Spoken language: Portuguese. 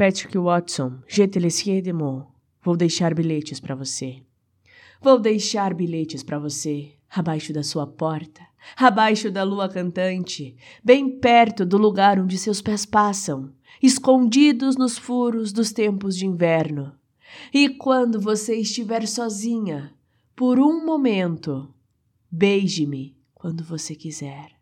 Patrick Watson, Je te laisserai de mots. Vou deixar bilhetes para você. Vou deixar bilhetes para você, abaixo da sua porta, abaixo da lua cantante, bem perto do lugar onde seus pés passam, escondidos nos furos dos tempos de inverno. E quando você estiver sozinha, por um momento, beije-me quando você quiser.